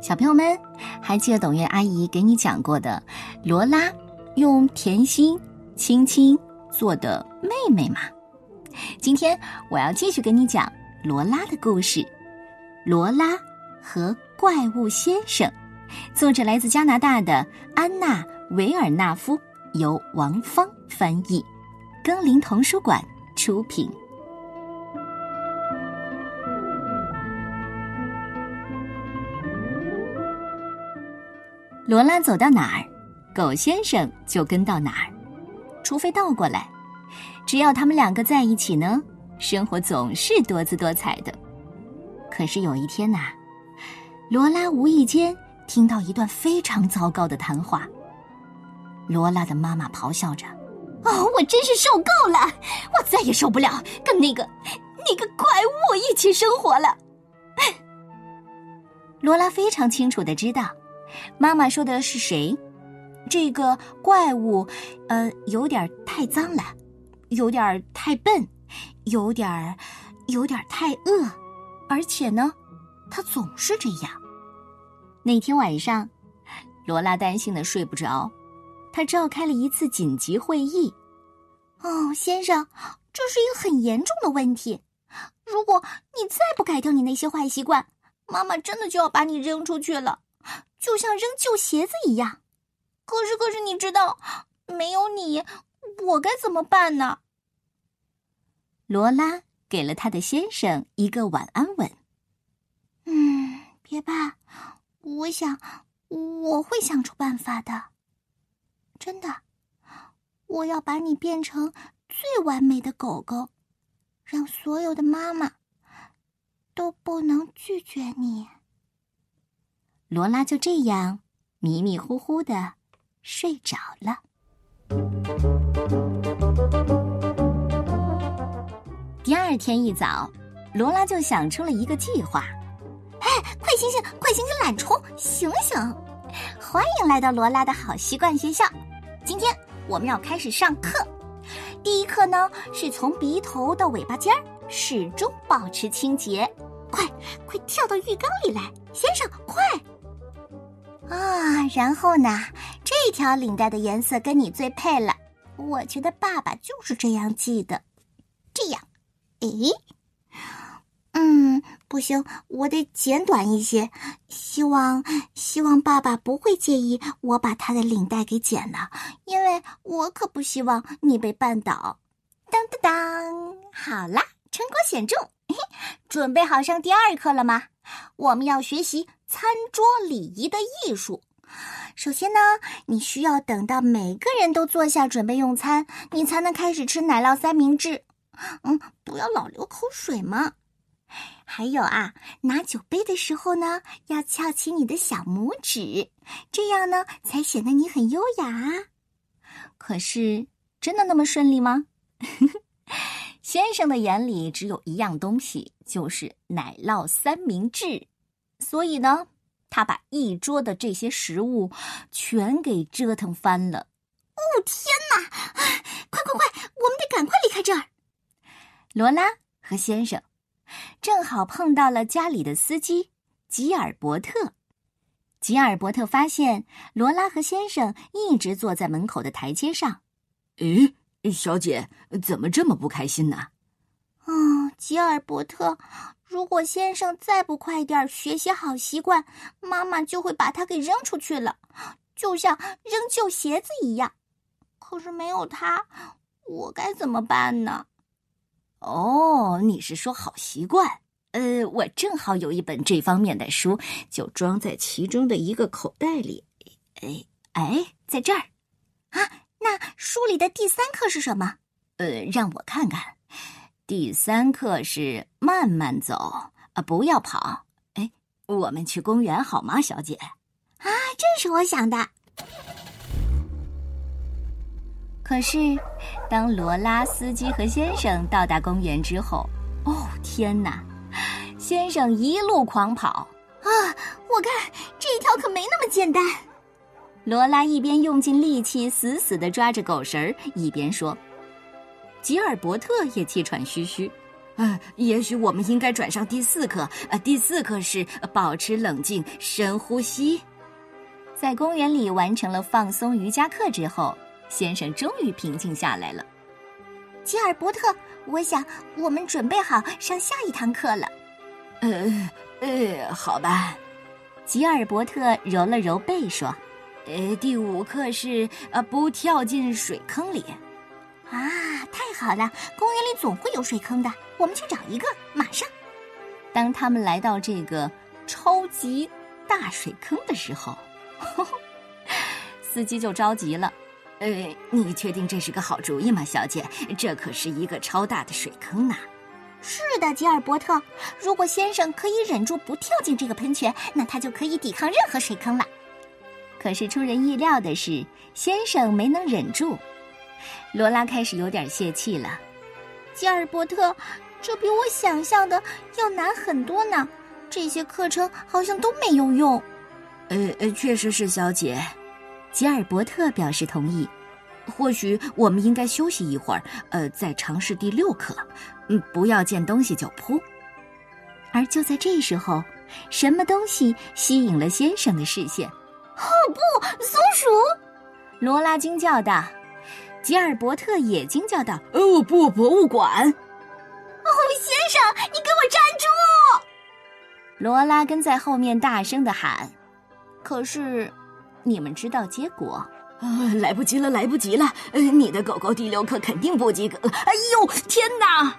小朋友们，还记得董月阿姨给你讲过的罗拉用甜心亲亲做的妹妹吗？今天我要继续给你讲罗拉的故事，《罗拉和怪物先生》，作者来自加拿大的安娜维尔纳夫，由王芳翻译，更林童书馆出品。罗拉走到哪儿，狗先生就跟到哪儿，除非倒过来。只要他们两个在一起呢，生活总是多姿多彩的。可是有一天呐，罗拉无意间听到一段非常糟糕的谈话。罗拉的妈妈咆哮着：“哦，我真是受够了！我再也受不了跟那个那个怪物一起生活了。”罗拉非常清楚的知道。妈妈说的是谁？这个怪物，呃，有点太脏了，有点太笨，有点有点太饿，而且呢，他总是这样。那天晚上，罗拉担心的睡不着，他召开了一次紧急会议。哦，先生，这是一个很严重的问题。如果你再不改掉你那些坏习惯，妈妈真的就要把你扔出去了。就像扔旧鞋子一样，可是可是你知道，没有你，我该怎么办呢？罗拉给了他的先生一个晚安吻。嗯，别怕，我想我会想出办法的。真的，我要把你变成最完美的狗狗，让所有的妈妈都不能拒绝你。罗拉就这样迷迷糊糊的睡着了。第二天一早，罗拉就想出了一个计划。哎，快醒醒，快醒醒，懒虫，醒醒！欢迎来到罗拉的好习惯学校。今天我们要开始上课。第一课呢，是从鼻头到尾巴尖儿始终保持清洁。快，快跳到浴缸里来，先生，快！啊，然后呢？这条领带的颜色跟你最配了。我觉得爸爸就是这样系的。这样，诶，嗯，不行，我得剪短一些。希望，希望爸爸不会介意我把他的领带给剪了，因为我可不希望你被绊倒。当当当，好啦，成果显著。准备好上第二课了吗？我们要学习。餐桌礼仪的艺术。首先呢，你需要等到每个人都坐下准备用餐，你才能开始吃奶酪三明治。嗯，不要老流口水嘛。还有啊，拿酒杯的时候呢，要翘起你的小拇指，这样呢才显得你很优雅。可是，真的那么顺利吗？先生的眼里只有一样东西，就是奶酪三明治。所以呢，他把一桌的这些食物全给折腾翻了。哦天哪！快快快，我们得赶快离开这儿。罗拉和先生正好碰到了家里的司机吉尔伯特。吉尔伯特发现罗拉和先生一直坐在门口的台阶上。咦，小姐，怎么这么不开心呢？嗯，吉尔伯特。如果先生再不快点学习好习惯，妈妈就会把他给扔出去了，就像扔旧鞋子一样。可是没有他，我该怎么办呢？哦，你是说好习惯？呃，我正好有一本这方面的书，就装在其中的一个口袋里。哎哎，在这儿啊！那书里的第三课是什么？呃，让我看看。第三课是慢慢走啊，不要跑。哎，我们去公园好吗，小姐？啊，这是我想的。可是，当罗拉司机和先生到达公园之后，哦天哪！先生一路狂跑啊！我看这一条可没那么简单。罗拉一边用尽力气死死地抓着狗绳儿，一边说。吉尔伯特也气喘吁吁，呃，也许我们应该转上第四课。呃，第四课是保持冷静，深呼吸。在公园里完成了放松瑜伽课之后，先生终于平静下来了。吉尔伯特，我想我们准备好上下一堂课了。呃呃，好吧。吉尔伯特揉了揉背说：“呃，第五课是呃，不跳进水坑里。”啊，太好了！公园里总会有水坑的，我们去找一个，马上。当他们来到这个超级大水坑的时候，呵呵司机就着急了。呃，你确定这是个好主意吗，小姐？这可是一个超大的水坑呢！是的，吉尔伯特。如果先生可以忍住不跳进这个喷泉，那他就可以抵抗任何水坑了。可是出人意料的是，先生没能忍住。罗拉开始有点泄气了。吉尔伯特，这比我想象的要难很多呢。这些课程好像都没有用。呃呃，确实是，小姐。吉尔伯特表示同意。或许我们应该休息一会儿，呃，再尝试第六课。嗯，不要见东西就扑。而就在这时候，什么东西吸引了先生的视线？哦不，松鼠！罗拉惊叫道。吉尔伯特也惊叫道：“哦不，博物馆！”哦，先生，你给我站住！罗拉跟在后面大声的喊。可是，你们知道结果？啊，来不及了，来不及了！呃，你的狗狗第六课肯定不及格了。哎呦，天哪！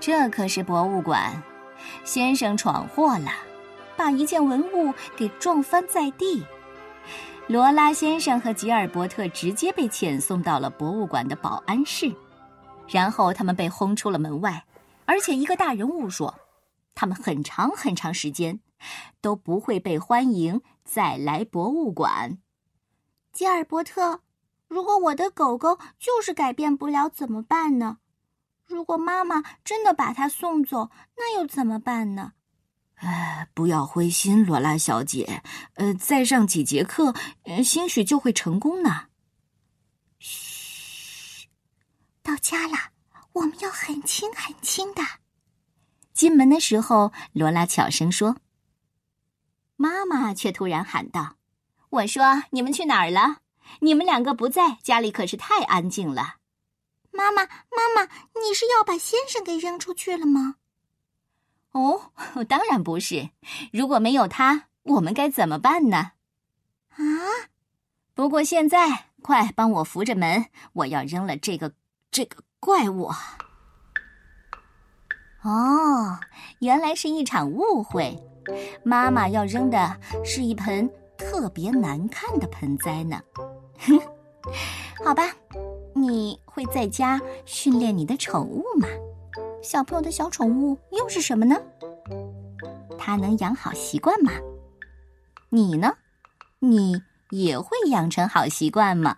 这可是博物馆，先生闯祸了，把一件文物给撞翻在地。罗拉先生和吉尔伯特直接被遣送到了博物馆的保安室，然后他们被轰出了门外。而且一个大人物说，他们很长很长时间都不会被欢迎再来博物馆。吉尔伯特，如果我的狗狗就是改变不了怎么办呢？如果妈妈真的把它送走，那又怎么办呢？哎，不要灰心，罗拉小姐。呃，再上几节课，兴许就会成功呢。嘘，到家了，我们要很轻很轻的。进门的时候，罗拉悄声说：“妈妈却突然喊道：‘我说你们去哪儿了？你们两个不在家里，可是太安静了。’妈妈，妈妈，你是要把先生给扔出去了吗？”哦，当然不是。如果没有他，我们该怎么办呢？啊！不过现在，快帮我扶着门，我要扔了这个这个怪物。哦，原来是一场误会。妈妈要扔的是一盆特别难看的盆栽呢。好吧，你会在家训练你的宠物吗？小朋友的小宠物又是什么呢？它能养好习惯吗？你呢？你也会养成好习惯吗？